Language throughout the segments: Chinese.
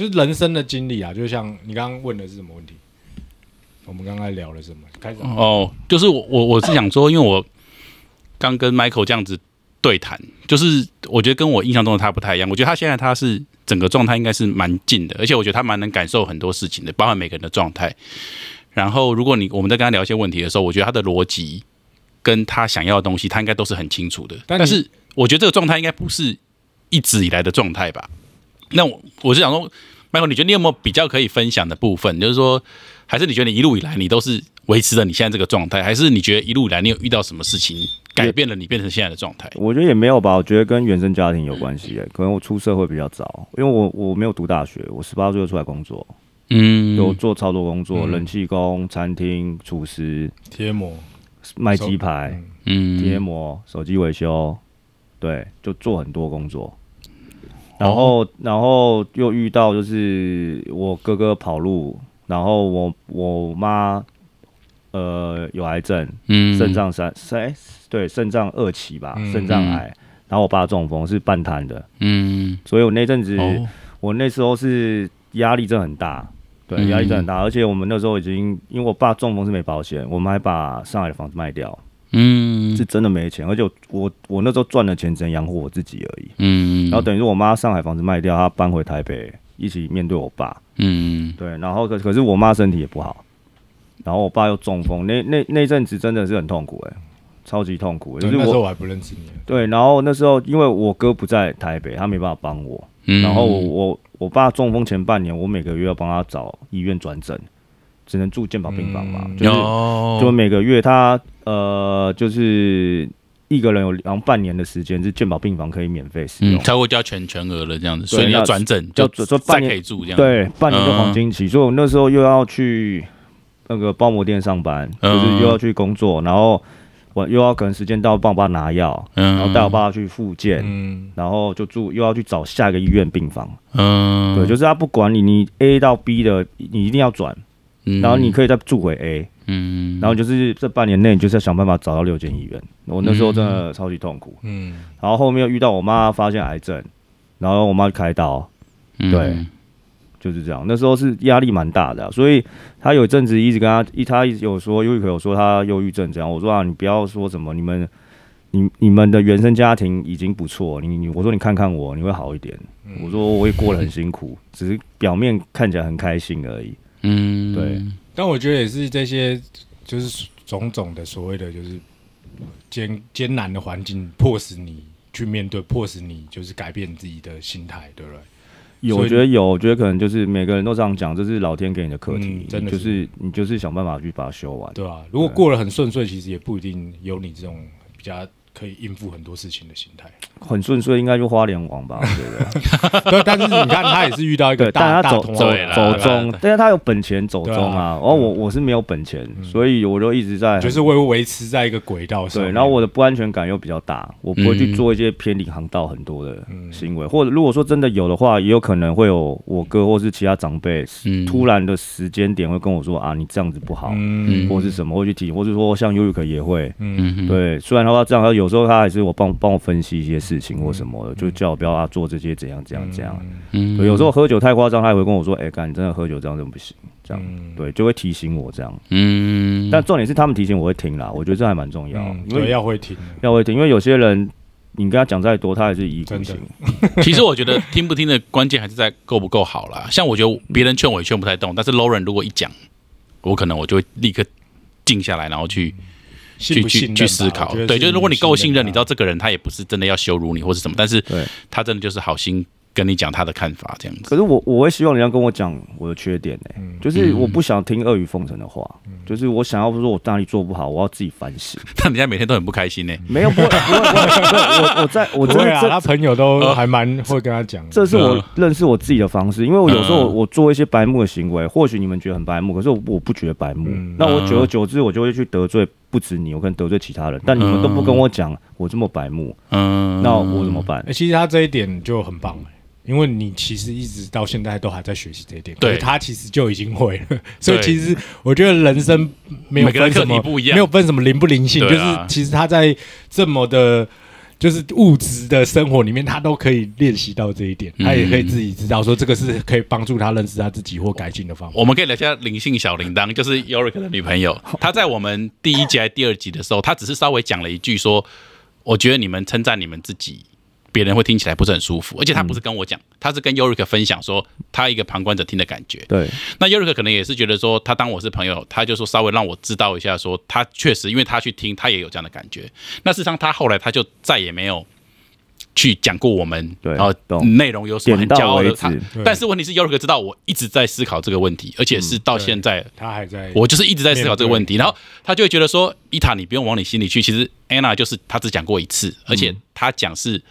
就是人生的经历啊，就像你刚刚问的是什么问题？我们刚刚聊了什么？开始哦，就是我我我是想说，因为我刚跟 Michael 这样子对谈，就是我觉得跟我印象中的他不太一样。我觉得他现在他是整个状态应该是蛮近的，而且我觉得他蛮能感受很多事情的，包含每个人的状态。然后如果你我们在跟他聊一些问题的时候，我觉得他的逻辑跟他想要的东西，他应该都是很清楚的。但是我觉得这个状态应该不是一直以来的状态吧？那我我是想说，Michael，你觉得你有没有比较可以分享的部分？就是说。还是你觉得你一路以来你都是维持着你现在这个状态？还是你觉得一路以来你有遇到什么事情改变了你变成现在的状态？我觉得也没有吧。我觉得跟原生家庭有关系。诶，可能我出社会比较早，因为我我没有读大学，我十八岁就出来工作，嗯，有做操作工作，冷气工、餐厅、厨师、贴膜、卖鸡排、嗯，贴膜、手机维修，对，就做很多工作。然后，然后又遇到就是我哥哥跑路。然后我我妈，呃，有癌症，嗯，肾脏三三，对，肾脏二期吧，肾脏癌。然后我爸中风是半瘫的，嗯，所以我那阵子，我那时候是压力真的很大，对，压力真的很大。而且我们那时候已经，因为我爸中风是没保险，我们还把上海的房子卖掉，嗯，是真的没钱。而且我我那时候赚的钱只能养活我自己而已，嗯。然后等于说我妈上海房子卖掉，她搬回台北。一起面对我爸，嗯，对，然后可可是我妈身体也不好，然后我爸又中风，那那那阵子真的是很痛苦，哎，超级痛苦。就是那时候我还不认识你。对，然后那时候因为我哥不在台北，他没办法帮我，然后我我爸中风前半年，我每个月要帮他找医院转诊，只能住健保病房嘛，就是就每个月他呃就是。一个人有然后半年的时间是健保病房可以免费使用，超过交全全额了这样子，所以你要转诊就说半年可以住这样。对，半年就黄金期，所以我那时候又要去那个包膜店上班，就是又要去工作，然后我又要可能时间到帮我爸拿药，然后带我爸去复健，然后就住又要去找下一个医院病房。嗯，对，就是他不管你，你 A 到 B 的你一定要转，然后你可以再住回 A。嗯，然后就是这半年内，就是要想办法找到六间医院。我那时候真的超级痛苦。嗯，然后后面又遇到我妈发现癌症，然后我妈开刀，对，就是这样。那时候是压力蛮大的，所以他有一阵子一直跟他一，他一直有说忧郁，有说他忧郁症这样。我说啊，你不要说什么，你们你你们的原生家庭已经不错，你你我说你看看我，你会好一点。我说我也过得很辛苦，只是表面看起来很开心而已。嗯，对。但我觉得也是这些，就是种种的所谓的，就是艰艰难的环境，迫使你去面对，迫使你就是改变自己的心态，对不对？有，我觉得有，我觉得可能就是每个人都这样讲，这是老天给你的课题，真的就是你就是想办法去把它修完，对吧？如果过得很顺遂，其实也不一定有你这种比较。可以应付很多事情的心态，很顺遂，应该就花莲王吧？我觉得。对，但是你看，他也是遇到一个大大走走走中，但是他有本钱走中啊。然后我我是没有本钱，所以我就一直在，就是维维持在一个轨道上。对，然后我的不安全感又比较大，我不会去做一些偏离航道很多的行为，或者如果说真的有的话，也有可能会有我哥或是其他长辈突然的时间点会跟我说啊，你这样子不好，或是什么会去提，或者说像尤宇可也会，嗯，对，虽然的话这样他有。时候他还是我帮帮我分析一些事情或什么的，就叫我不要啊做这些怎样怎样怎样。嗯，有时候喝酒太夸张，他也会跟我说：“哎，干你真的喝酒这样子不行。”这样对，就会提醒我这样。嗯，但重点是他们提醒我会听啦，我觉得这还蛮重要，因为要会听，要会听，因为有些人你跟他讲再多，他还是一意孤行。其实我觉得听不听的关键还是在够不够好啦。像我觉得别人劝我也劝不太动，但是 Lauren 如果一讲，我可能我就会立刻静下来，然后去。去去去思考，对，就是如果你够信任，你知道这个人他也不是真的要羞辱你或是什么，但是他真的就是好心。跟你讲他的看法这样子，可是我我会希望你要跟我讲我的缺点呢，就是我不想听阿谀奉承的话，就是我想要说我哪里做不好，我要自己反省。但人家每天都很不开心呢？没有不会不会不会，我我在我真的他朋友都还蛮会跟他讲，这是我认识我自己的方式，因为我有时候我做一些白目的行为，或许你们觉得很白目，可是我我不觉得白目，那我久而久之我就会去得罪不止你，我可能得罪其他人，但你们都不跟我讲我这么白目，嗯，那我怎么办？其实他这一点就很棒哎。因为你其实一直到现在都还在学习这一点，对。他其实就已经会了，所以其实我觉得人生没有分什么不一样，没有分什么灵不灵性，就是其实他在这么的就是物质的生活里面，他都可以练习到这一点，他也可以自己知道说这个是可以帮助他认识他自己或改进的方法。我们可以聊一下灵性小铃铛，就是 Yorick 的女朋友，她在我们第一集还第二集的时候，她只是稍微讲了一句说：“我觉得你们称赞你们自己。”别人会听起来不是很舒服，而且他不是跟我讲，他是跟 Yorick 分享说他一个旁观者听的感觉。对，那 Yorick 可能也是觉得说他当我是朋友，他就说稍微让我知道一下，说他确实因为他去听，他也有这样的感觉。那事实上他后来他就再也没有去讲过我们，然后内容有什么很骄傲的。他，但是问题是 Yorick 知道我一直在思考这个问题，而且是到现在他还在，我就是一直在思考这个问题。然后他就会觉得说，伊塔你不用往你心里去，其实 Anna 就是他只讲过一次，而且他讲是。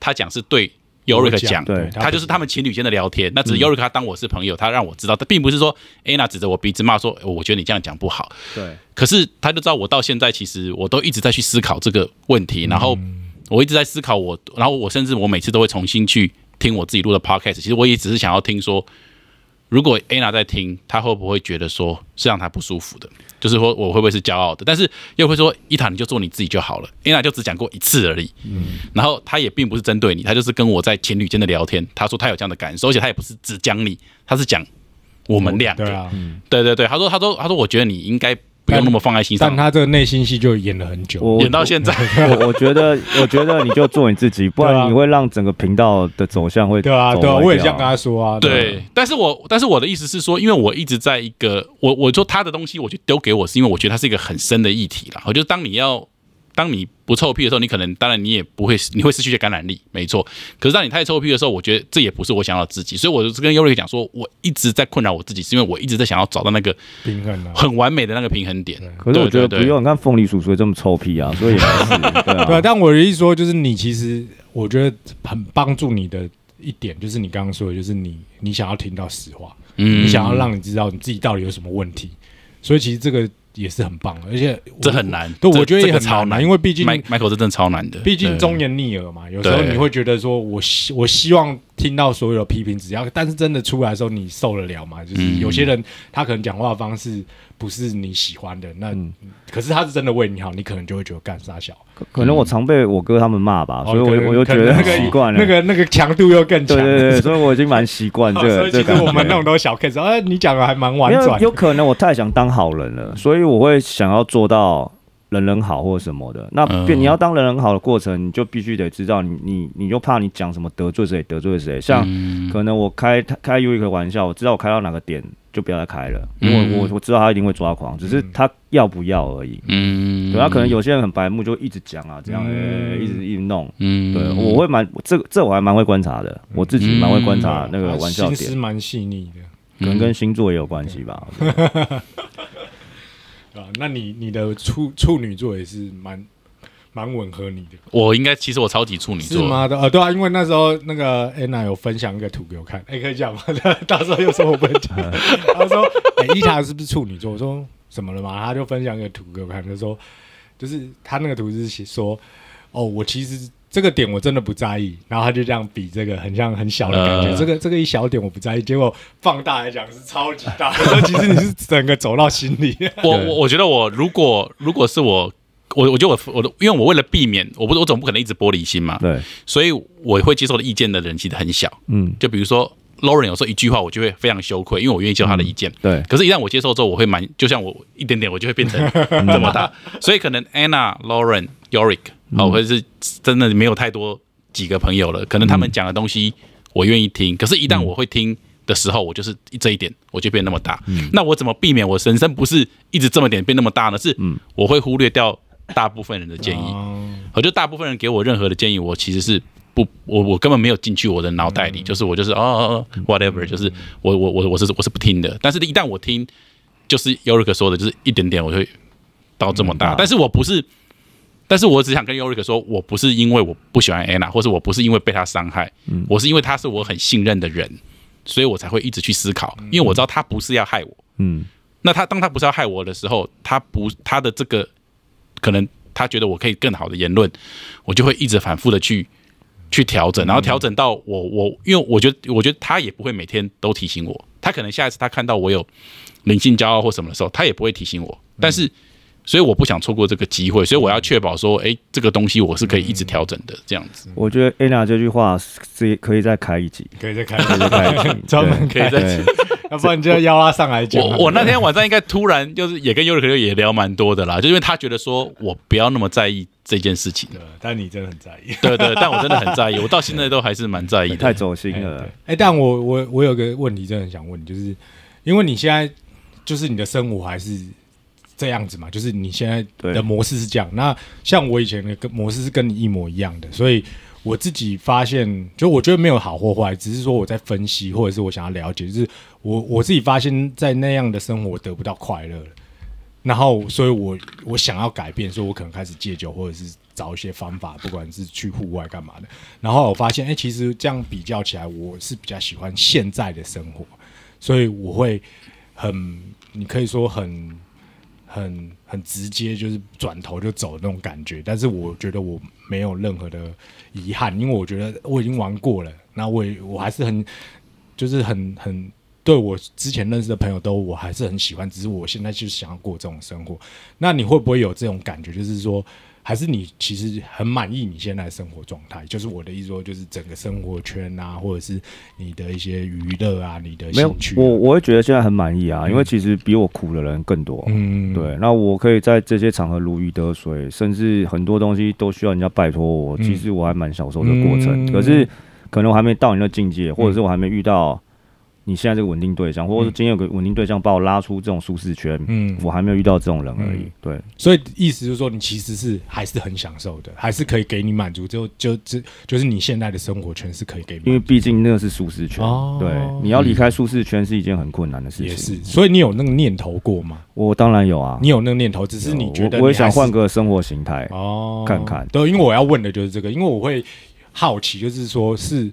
他讲是对 Yorick 讲，他就是他们情侣间的聊天。那只是 Yorick 他当我是朋友，他让我知道，他并不是说 Anna 指着我鼻子骂说，我觉得你这样讲不好。对，可是他就知道我到现在其实我都一直在去思考这个问题，然后我一直在思考我，然后我甚至我每次都会重新去听我自己录的 Podcast。其实我也只是想要听说，如果 Anna 在听，她会不会觉得说是让她不舒服的？就是说我会不会是骄傲的？但是又会说伊塔你就做你自己就好了。伊娜就只讲过一次而已，嗯，然后她也并不是针对你，她就是跟我在情侣间的聊天。她说她有这样的感受，而且她也不是只讲你，她是讲我们两个。对啊，对对对，她说她说她说我觉得你应该不用那么放在心上。但他这个内心戏就演了很久，演到现在。我我觉得 我觉得你就做你自己，不然你会让整个频道的走向会对啊对啊，我也这样跟他说啊。对，但是我但是我的意思是说，因为我一直在一个我我说他的东西，我就丢给我，是因为我觉得他是一个很深的议题了。我就当你要。当你不臭屁的时候，你可能当然你也不会，你会失去些感染力，没错。可是当你太臭屁的时候，我觉得这也不是我想要自己，所以我就跟尤瑞讲说，我一直在困扰我自己，是因为我一直在想要找到那个平衡，很完美的那个平衡点。可是我觉得不用，你看凤梨叔叔这么臭屁啊，所以对。但我的意思说，就是你其实我觉得很帮助你的一点，就是你刚刚说的，就是你你想要听到实话，嗯，你想要让你知道你自己到底有什么问题，所以其实这个。也是很棒，而且这很难，对，我觉得也很超难，因为毕竟 Michael 是真的超难的，毕竟忠言逆耳嘛，有时候你会觉得说，我希我希望听到所有的批评，只要，但是真的出来的时候，你受得了吗？就是有些人他可能讲话方式。不是你喜欢的那，可是他是真的为你好，你可能就会觉得干啥小。可能我常被我哥他们骂吧，所以我我就觉得习惯了。那个那个强度又更强，对对对，所以我已经蛮习惯这个。其实我们那种都小 case，哎，你讲的还蛮婉转。有可能我太想当好人了，所以我会想要做到人人好或者什么的。那变你要当人人好的过程，你就必须得知道，你你你就怕你讲什么得罪谁得罪谁。像可能我开开 U 一个玩笑，我知道我开到哪个点。就不要再开了，因为我我知道他一定会抓狂，只是他要不要而已。嗯，对他可能有些人很白目，就一直讲啊，这样诶，一直一直弄。嗯，对，我会蛮这这我还蛮会观察的，我自己蛮会观察那个玩笑点，心思蛮细腻的，可能跟星座也有关系吧。啊，那你你的处处女座也是蛮。蛮吻合你的，我应该其实我超级处女座，是吗？的呃，对啊，因为那时候那个 Anna 有分享一个图给我看，哎，可以讲吗？到时候又说我不能讲。他说：“哎，伊塔是不是处女座？”我说：“什么了嘛？”他就分享一个图给我看，他说：“就是他那个图是写说，哦，我其实这个点我真的不在意。”然后他就这样比这个很像很小的感觉，这个这个一小点我不在意，结果放大来讲是超级大。其实你是整个走到心里。我我我觉得我如果如果是我。我我觉得我我的，因为我为了避免，我不我总不可能一直玻璃心嘛，对，所以我会接受的意见的人其实很小，嗯，就比如说 Lauren 有时候一句话，我就会非常羞愧，因为我愿意接受他的意见，对，可是，一旦我接受之后，我会蛮，就像我一点点，我就会变成 这么大，所以可能 Anna、Lauren、Yorick，好，或者是真的没有太多几个朋友了，可能他们讲的东西我愿意听，可是，一旦我会听的时候，我就是这一点，我就变那么大，那我怎么避免我人生不是一直这么点变那么大呢？是，我会忽略掉。大部分人的建议，我觉得大部分人给我任何的建议，我其实是不，我我根本没有进去我的脑袋里，就是我就是哦哦哦，whatever，就是我我我我是我是不听的。但是，一旦我听，就是尤瑞克说的，就是一点点，我会到这么大。但是我不是，但是我只想跟尤瑞克说，我不是因为我不喜欢安娜，或者我不是因为被他伤害，我是因为他是我很信任的人，所以我才会一直去思考，因为我知道他不是要害我。嗯，那他当他不是要害我的时候，他不他的这个。可能他觉得我可以更好的言论，我就会一直反复的去去调整，然后调整到我我，因为我觉得我觉得他也不会每天都提醒我，他可能下一次他看到我有灵性骄傲或什么的时候，他也不会提醒我。但是所以我不想错过这个机会，所以我要确保说，哎，这个东西我是可以一直调整的，这样子。我觉得 Anna 这句话是可以再开一集，可以再开，可以再开一集，专门可以再。要不然你就邀他上来讲。我我那天晚上应该突然就是也跟尤里克也聊蛮多的啦，就因为他觉得说我不要那么在意这件事情。对，但你真的很在意。对对，但我真的很在意，我到现在都还是蛮在意的。太走心了。哎，但我我我有个问题，真的很想问你，就是因为你现在就是你的生活还是这样子嘛，就是你现在的模式是这样。那像我以前的跟模式是跟你一模一样的，所以。我自己发现，就我觉得没有好或坏，只是说我在分析，或者是我想要了解，就是我我自己发现，在那样的生活得不到快乐了，然后，所以我我想要改变，所以我可能开始戒酒，或者是找一些方法，不管是去户外干嘛的。然后我发现，哎，其实这样比较起来，我是比较喜欢现在的生活，所以我会很，你可以说很。很很直接，就是转头就走那种感觉。但是我觉得我没有任何的遗憾，因为我觉得我已经玩过了。那我也我还是很，就是很很对我之前认识的朋友都我还是很喜欢。只是我现在就是想要过这种生活。那你会不会有这种感觉？就是说。还是你其实很满意你现在的生活状态，就是我的意思说，就是整个生活圈啊，或者是你的一些娱乐啊，你的兴趣。我我会觉得现在很满意啊，因为其实比我苦的人更多。嗯，对。那我可以在这些场合如鱼得水，甚至很多东西都需要人家拜托我，其实我还蛮享受的过程。可是可能我还没到你的境界，或者是我还没遇到。你现在这个稳定对象，或者是今天有个稳定对象把我拉出这种舒适圈，嗯，我还没有遇到这种人而已。对，所以意思就是说，你其实是还是很享受的，还是可以给你满足，就就就就是你现在的生活圈是可以给你，因为毕竟那个是舒适圈。哦对，你要离开舒适圈是一件很困难的事情。也是，所以你有那个念头过吗？我当然有啊，你有那个念头，只是你觉得我也想换个生活形态哦，看看。对，因为我要问的就是这个，因为我会好奇，就是说是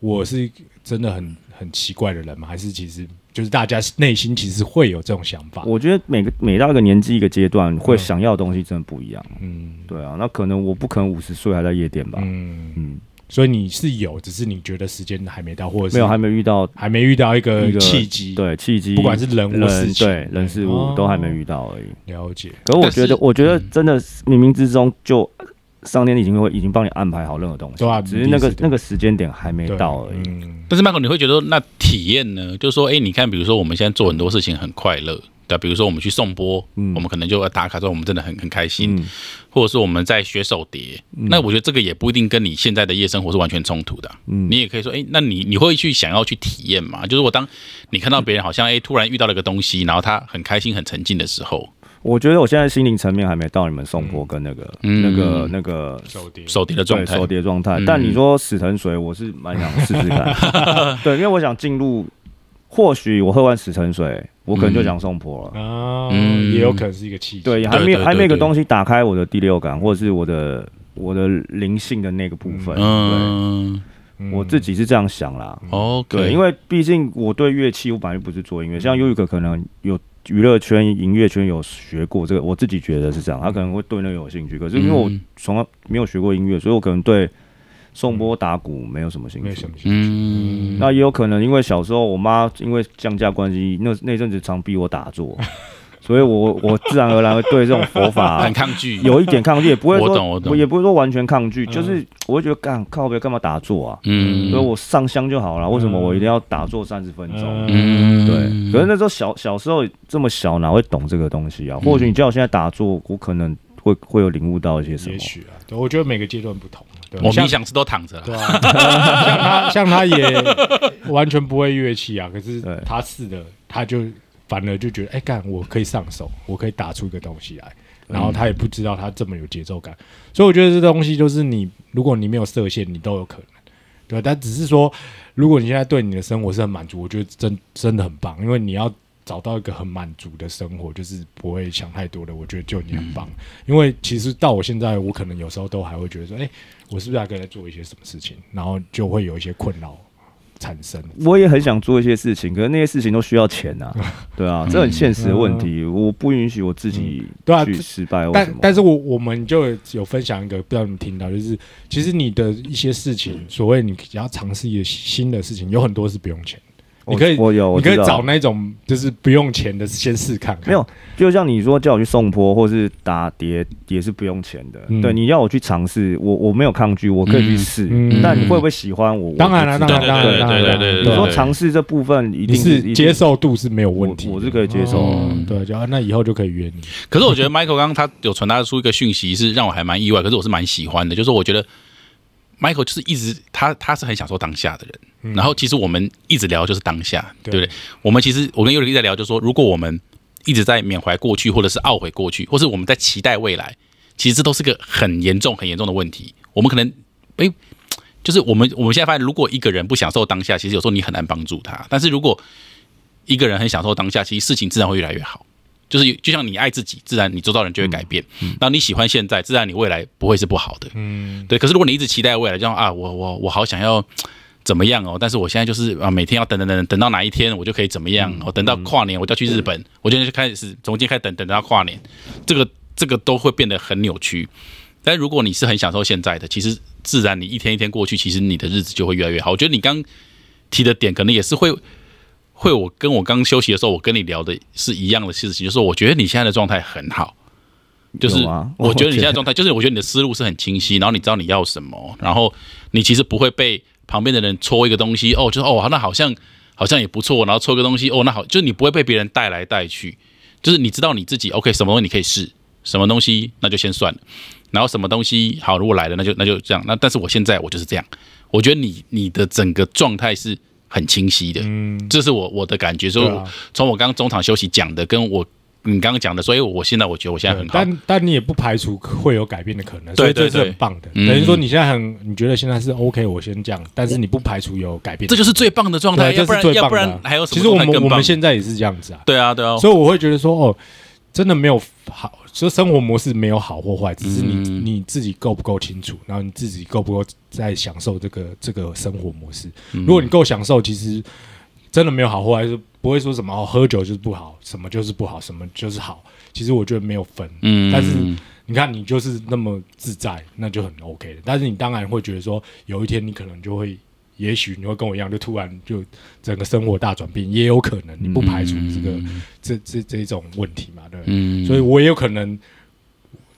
我是真的很。很奇怪的人吗？还是其实就是大家内心其实会有这种想法？我觉得每个每到一个年纪一个阶段，会想要的东西真的不一样。嗯，对啊，那可能我不可能五十岁还在夜店吧？嗯嗯，所以你是有，只是你觉得时间还没到，或者是没有还没遇到，还没遇到一个契机，对契机，不管是人物事情，对人事物都还没遇到而已。了解。可是我觉得，我觉得真的冥冥之中就。上天已经会已经帮你安排好任何东西，对啊，只是那个那个时间点还没到而已。但是麦克，你会觉得那体验呢？就是说，哎，你看，比如说我们现在做很多事情很快乐，对，比如说我们去送波，我们可能就要打卡之后，我们真的很很开心，或者是我们在学手碟，那我觉得这个也不一定跟你现在的夜生活是完全冲突的。嗯，你也可以说，哎，那你你会去想要去体验嘛？就是我当你看到别人好像哎突然遇到了个东西，然后他很开心很沉浸的时候。我觉得我现在心灵层面还没到你们宋波跟那个那个那个手碟手碟的状态，手碟状态。但你说死藤水，我是蛮想试试看。对，因为我想进入，或许我喝完死藤水，我可能就想送坡了啊。嗯，也有可能是一个契机。对，还没有还没有个东西打开我的第六感，或者是我的我的灵性的那个部分。嗯，我自己是这样想啦。哦，对，因为毕竟我对乐器，我本来就不是做音乐，像优一个可能有。娱乐圈、音乐圈有学过这个，我自己觉得是这样。他可能会对那个有兴趣，可是因为我从来没有学过音乐，所以我可能对颂钵打鼓没有什么兴趣。嗯，那也有可能因为小时候我妈因为降价关系，那那阵子常逼我打坐。所以，我我自然而然会对这种佛法 很抗拒，有一点抗拒，也不会说，我懂我懂，也不会说完全抗拒，就是我会觉得干靠别干嘛打坐啊？嗯，所以我上香就好了，为什么我一定要打坐三十分钟？嗯，对。可是那时候小小时候这么小，哪会懂这个东西啊？或许你叫我现在打坐，我可能会会有领悟到一些什么？也许啊，对，我觉得每个阶段不同。我冥想是都躺着，对啊，像他像他也完全不会乐器啊，可是他是的，他就。反而就觉得，哎，干，我可以上手，我可以打出一个东西来。然后他也不知道他这么有节奏感，所以我觉得这东西就是你，如果你没有设限，你都有可能，对但只是说，如果你现在对你的生活是很满足，我觉得真真的很棒，因为你要找到一个很满足的生活，就是不会想太多的，我觉得就你很棒。因为其实到我现在，我可能有时候都还会觉得说，哎，我是不是还可以再做一些什么事情？然后就会有一些困扰。产生，我也很想做一些事情，可是那些事情都需要钱呐，对啊，这很现实的问题，我不允许我自己对啊去失败。但但是我我们就有分享一个，不知道你们听到，就是其实你的一些事情，所谓你要尝试一些新的事情，有很多是不用钱，你可以，我有，你可以找那种就是不用钱的，先试看看。没有，就像你说叫我去送坡或是打碟，也是不用钱的。对，你要我去尝试，我我没有抗拒，我可以去试。但你会不会喜欢我？当然了，当然，当然，当然，对你说尝试这部分一定是接受度是没有问题，我是可以接受。对，就那以后就可以约你。可是我觉得 Michael 刚刚他有传达出一个讯息，是让我还蛮意外，可是我是蛮喜欢的，就是我觉得 Michael 就是一直他他是很享受当下的人。然后其实我们一直聊就是当下，对不对？我们其实我跟尤里在聊，就是说，如果我们一直在缅怀过去，或者是懊悔过去，或是我们在期待未来，其实这都是个很严重、很严重的问题。我们可能，哎，就是我们我们现在发现，如果一个人不享受当下，其实有时候你很难帮助他。但是如果一个人很享受当下，其实事情自然会越来越好。就是就像你爱自己，自然你周遭人就会改变。然后你喜欢现在，自然你未来不会是不好的。嗯，对。可是如果你一直期待未来，就像啊，我我我好想要。怎么样哦？但是我现在就是啊，每天要等等等等，等到哪一天我就可以怎么样？哦，等到跨年我就要去日本，我今天就开始从今天开始等等到跨年，这个这个都会变得很扭曲。但如果你是很享受现在的，其实自然你一天一天过去，其实你的日子就会越来越好。我觉得你刚提的点可能也是会会我跟我刚休息的时候，我跟你聊的是一样的事情，就是我觉得你现在的状态很好，就是我觉得。你现在状态就是我觉得你的思路是很清晰，然后你知道你要什么，然后你其实不会被。旁边的人戳一个东西，哦，就是哦，那好像好像也不错，然后戳个东西，哦，那好，就是你不会被别人带来带去，就是你知道你自己 OK，什么东西你可以试，什么东西那就先算了，然后什么东西好，如果来了那就那就这样，那但是我现在我就是这样，我觉得你你的整个状态是很清晰的，嗯，这是我我的感觉，所以从我刚刚中场休息讲的，跟我。你刚刚讲的，所以我现在我觉得我现在很好，但但你也不排除会有改变的可能，所以这是很棒的。等于说你现在很，你觉得现在是 OK，我先这样，但是你不排除有改变，这就是最棒的状态。要不然要不然，还有什么其实我们我们现在也是这样子啊。对啊，对啊。所以我会觉得说，哦，真的没有好，说生活模式没有好或坏，只是你你自己够不够清楚，然后你自己够不够在享受这个这个生活模式。如果你够享受，其实真的没有好或坏，是不会说什么哦，喝酒就是不好，什么就是不好，什么就是好。其实我觉得没有分，嗯，但是你看你就是那么自在，那就很 OK 的。但是你当然会觉得说，有一天你可能就会，也许你会跟我一样，就突然就整个生活大转变，也有可能，你不排除这个这这这种问题嘛，对，嗯，所以我也有可能。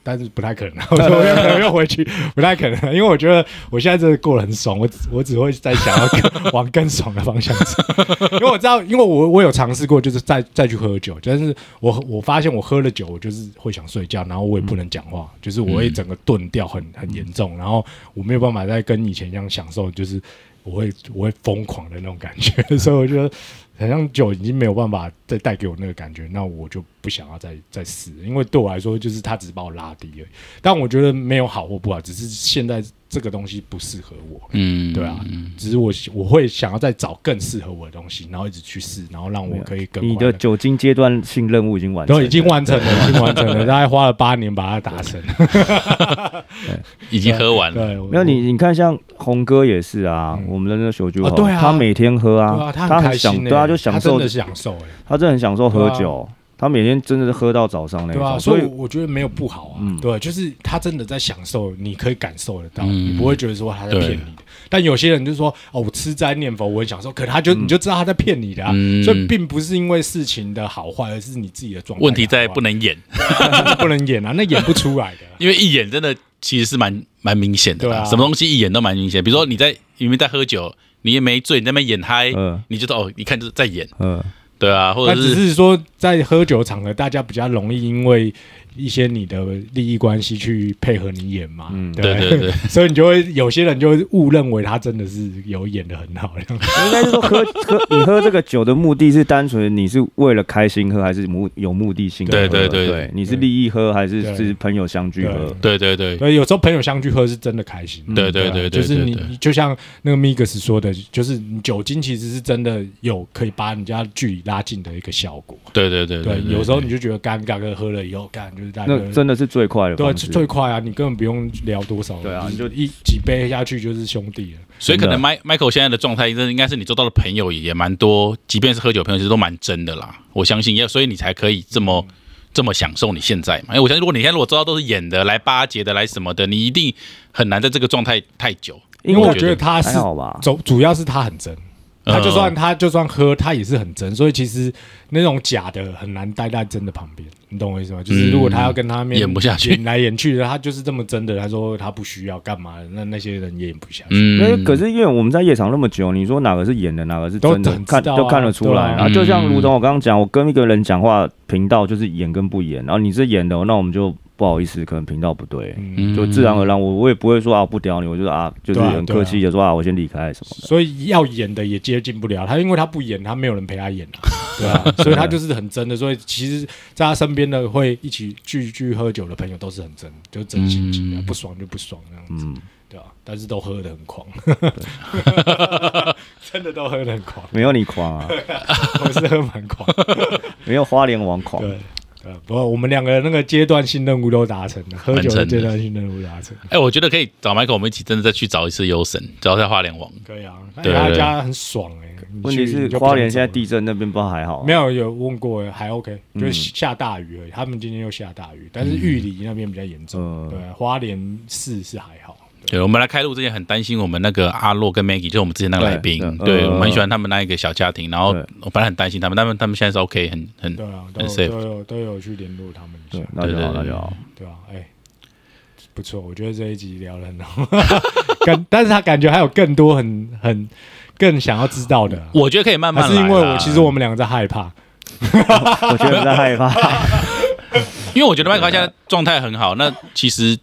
但是不太可能，我可能要回去，不太可能，因为我觉得我现在真的过得很爽，我我只会在想要往更爽的方向走，因为我知道，因为我我有尝试过，就是再再去喝酒，但是我我发现我喝了酒，我就是会想睡觉，然后我也不能讲话，就是我会整个钝掉很很严重，然后我没有办法再跟以前一样享受，就是我会我会疯狂的那种感觉，所以我觉得。好像酒已经没有办法再带给我那个感觉，那我就不想要再再试，因为对我来说，就是他只是把我拉低而已。但我觉得没有好或不好，只是现在。这个东西不适合我，嗯，对啊，只是我我会想要再找更适合我的东西，然后一直去试，然后让我可以更。你的酒精阶段性任务已经完成，都已经完成了，已经完成了，大概花了八年把它达成，已经喝完了。对，没有你，你看像红哥也是啊，我们的那个酒就对啊，他每天喝啊，他很享，对啊，就享受的享受，哎，他真的很享受喝酒。他每天真的是喝到早上那种，所以我觉得没有不好啊。对，就是他真的在享受，你可以感受得到，你不会觉得说他在骗你的。但有些人就说：“哦，我吃斋念佛，我很享受。”可他就你就知道他在骗你的啊。所以并不是因为事情的好坏，而是你自己的状态。问题在不能演，不能演啊，那演不出来的。因为一演真的其实是蛮蛮明显的，什么东西一演都蛮明显。比如说你在因为在喝酒，你也没醉，你那边演嗨，你就哦，一看就是在演。嗯。对啊，或者只是说在喝酒场合，大家比较容易因为。一些你的利益关系去配合你演嘛，嗯，对对对，所以你就会有些人就会误认为他真的是有演的很好。应该是说喝 喝你喝这个酒的目的是单纯你是为了开心喝，还是目有目的性？对对对对，你是利益喝还是是朋友相聚喝？对对对，对，有时候朋友相聚喝是真的开心。对对对，就是你就像那个 Migas 说的，就是酒精其实是真的有可以把人家距离拉近的一个效果。对对对对，有时候你就觉得尴尬，跟喝了以后干就是大家真的是。最快的对，最快啊！你根本不用聊多少，对啊，你就一几杯下去就是兄弟了。所以可能 Michael 现在的状态，这应该是你做到的朋友也蛮多，即便是喝酒朋友，其实都蛮真的啦。我相信，也所以你才可以这么这么享受你现在嘛。因为我相信，如果你现在如果知道都是演的，来巴结的，来什么的，你一定很难在这个状态太久。因为我觉得他是主主要是他很真。他就算他就算喝，他也是很真，所以其实那种假的很难待在真的旁边，你懂我意思吗？就是如果他要跟他面演不下去，演来演去的，他就是这么真的。他说他不需要干嘛，那那些人也演不下去。嗯，可是因为我们在夜场那么久，你说哪个是演的，哪个是真的，看都看得出来。然后就像如同我刚刚讲，我跟一个人讲话，频道就是演跟不演，然后你是演的，那我们就。不好意思，可能频道不对，就自然而然，我我也不会说啊不屌你，我就说啊，就是很客气的说啊，我先离开什么的。所以要演的也接近不了他，因为他不演，他没有人陪他演啊，对啊，所以他就是很真的。所以其实在他身边的会一起聚聚喝酒的朋友都是很真，就真心情，不爽就不爽这样子，对啊，但是都喝的很狂，真的都喝的很狂，没有你狂啊，我是喝蛮狂，没有花莲王狂。呃，不过我们两个那个阶段性任务都达成了，喝酒的阶段性任务达成。哎，我觉得可以找 Michael，我们一起真的再去找一次优神，找一下花莲王。可以啊，对他家很爽哎。问题是花莲现在地震那边不知道还好？没有有问过，还 OK，就是下大雨而已。他们今天又下大雨，但是玉里那边比较严重。对，花莲市是还好。对，我们来开录之前很担心我们那个阿洛跟 Maggie，就是我们之前那个来宾，对我们很喜欢他们那一个小家庭，然后我本来很担心他们，但们他们现在是 OK，很很对啊，很 safe，都有都有去联络他们一下，那就好，那就好，对啊，哎，不错，我觉得这一集聊的很好，感，但是他感觉还有更多很很更想要知道的，我觉得可以慢慢，是因为我其实我们两个在害怕，我觉得在害怕，因为我觉得麦克现在状态很好，那其实。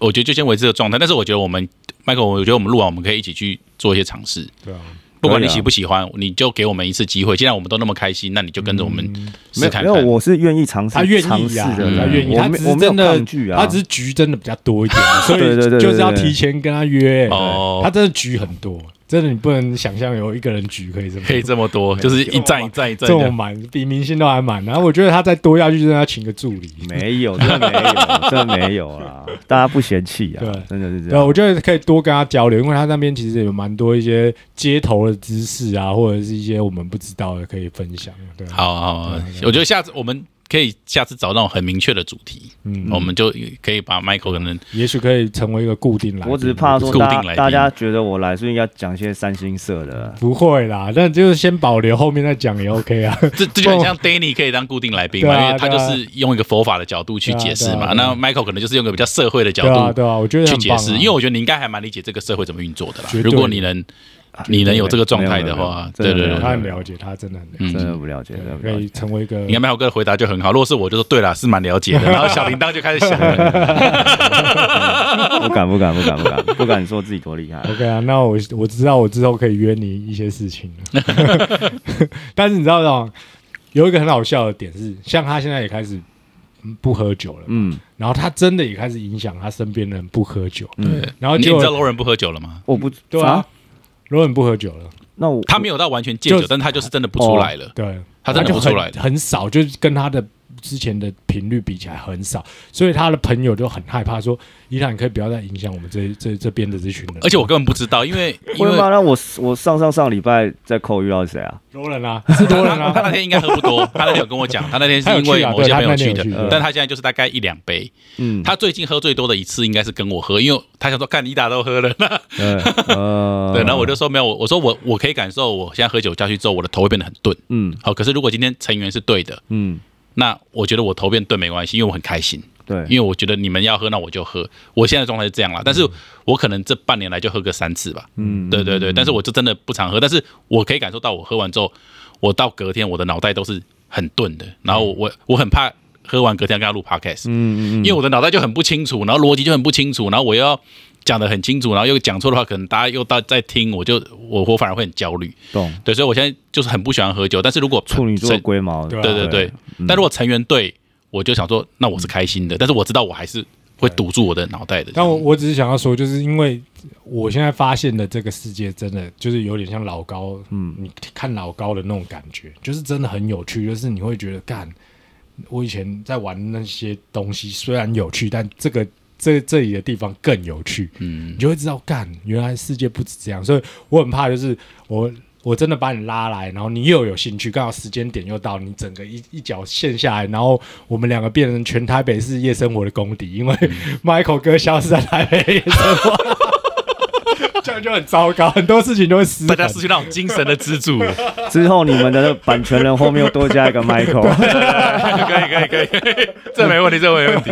我觉得就先维持这个状态，但是我觉得我们，Michael，我觉得我们录完，我们可以一起去做一些尝试。对啊，不管你喜不喜欢，你就给我们一次机会。既然我们都那么开心，那你就跟着我们试看看。没有，我是愿意尝试，他愿意尝试的，他愿意。他只是真的，他只是局真的比较多一点，所以就是要提前跟他约。哦，他真的局很多。真的，你不能想象有一个人举可以这么可以这么多，就是一站一站一站这么满，比明星都还满。然后我觉得他再多下去，就要请个助理。没有，真的没有，真的没有啊！大家不嫌弃啊，对，真的是这样。对，我觉得可以多跟他交流，因为他那边其实有蛮多一些街头的知识啊，或者是一些我们不知道的可以分享。对，好好，我觉得下次我们。可以下次找那种很明确的主题，嗯，我们就可以把 Michael 可能，也许可以成为一个固定来。我只是怕说固定来大家觉得我来，所以要讲一些三星色的。不会啦，但就是先保留，后面再讲也 OK 啊。这这就很像 Danny 可以当固定来宾嘛，因为他就是用一个佛法的角度去解释嘛。那 Michael 可能就是用个比较社会的角度，对啊，我觉得去解释，因为我觉得你应该还蛮理解这个社会怎么运作的啦。如果你能。你能有这个状态的话，对对对，他很了解，他真的很真的不了解，可以成为一个。你看麦豪哥的回答就很好，如果是我就说对了，是蛮了解的。然后小铃铛就开始响了，不敢不敢不敢不敢不敢说自己多厉害。OK 啊，那我我知道我之后可以约你一些事情了。但是你知道吗？有一个很好笑的点是，像他现在也开始不喝酒了，嗯，然后他真的也开始影响他身边的人不喝酒，嗯，然后你知道罗人不喝酒了吗？我不对啊。罗文不喝酒了，那我他没有到完全戒酒，但他就是真的不出来了。对，他真的不出来，很少，就是跟他的。之前的频率比起来很少，所以他的朋友就很害怕，说：“伊朗，你可以不要再影响我们这这这边的这群人。”而且我根本不知道，因为因为那我我上上上礼拜在扣遇到谁啊？罗人啊，是罗人啊。他那天应该喝不多，他那天有跟我讲，他那天是因为某些朋友去的，但他现在就是大概一两杯。嗯，他最近喝最多的一次应该是跟我喝，因为他想说看伊达都喝了。对，对，然后我就说没有，我说我我可以感受，我现在喝酒下去之后，我的头会变得很钝。嗯，好，可是如果今天成员是对的，嗯。那我觉得我头变钝没关系，因为我很开心。对，因为我觉得你们要喝，那我就喝。我现在状态是这样啦，但是我可能这半年来就喝个三次吧。嗯，对对对，但是我就真的不常喝，但是我可以感受到，我喝完之后，我到隔天我的脑袋都是很钝的，然后我我很怕喝完隔天跟他录 podcast。嗯，因为我的脑袋就很不清楚，然后逻辑就很不清楚，然后我要。讲的很清楚，然后又讲错的话，可能大家又到在听，我就我我反而会很焦虑。懂对，所以我现在就是很不喜欢喝酒。但是如果处女座龟毛，对对对。但如果成员对，我就想说，那我是开心的。但是我知道我还是会堵住我的脑袋的。但我我只是想要说，就是因为我现在发现的这个世界，真的就是有点像老高，嗯，你看老高的那种感觉，就是真的很有趣。就是你会觉得，干，我以前在玩那些东西虽然有趣，但这个。这这里的地方更有趣，嗯，你就会知道，干，原来世界不止这样，所以我很怕，就是我我真的把你拉来，然后你又有兴趣，刚好时间点又到，你整个一一脚陷下来，然后我们两个变成全台北市夜生活的公敌，因为 Michael 哥消失在台北夜生活。这样就很糟糕，很多事情都会失，大家失去那种精神的支柱。之后你们的版权人后面又多加一个 Michael，可以可以可以，这没问题，这没问题。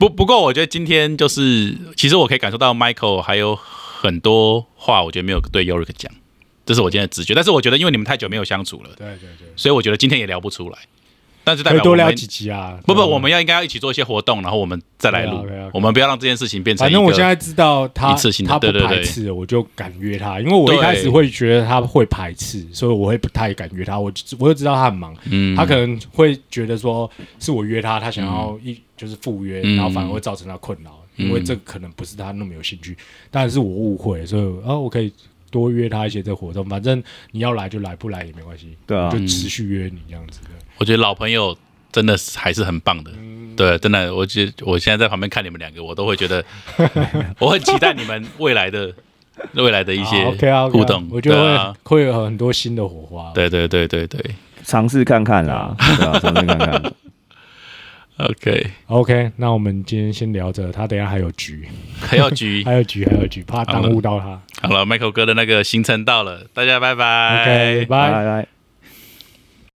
不不过，我觉得今天就是，其实我可以感受到 Michael 还有很多话，我觉得没有对 Yorick 讲，这是我今天的直觉。但是我觉得，因为你们太久没有相处了，对对对，所以我觉得今天也聊不出来。但是代表多聊几集啊？不不，我们要应该要一起做一些活动，然后我们再来录。我们不要让这件事情变成。反正我现在知道他一次性他不排斥，我就敢约他。因为我一开始会觉得他会排斥，所以我会不太敢约他。我我就知道他很忙，他可能会觉得说是我约他，他想要一就是赴约，然后反而会造成他困扰，因为这可能不是他那么有兴趣。但是我误会，所以啊，我可以多约他一些这活动。反正你要来就来，不来也没关系。对啊，就持续约你这样子的。我觉得老朋友。真的是还是很棒的，对，真的，我觉我现在在旁边看你们两个，我都会觉得，我很期待你们未来的未来的一些互动，我觉得会有很多新的火花。对对对对对，尝试看看啦，尝试看看。OK OK，那我们今天先聊着，他等下还有局，还有局，还有局，还有局，怕耽误到他。好了，Michael 哥的那个行程到了，大家拜拜，OK，拜。拜拜。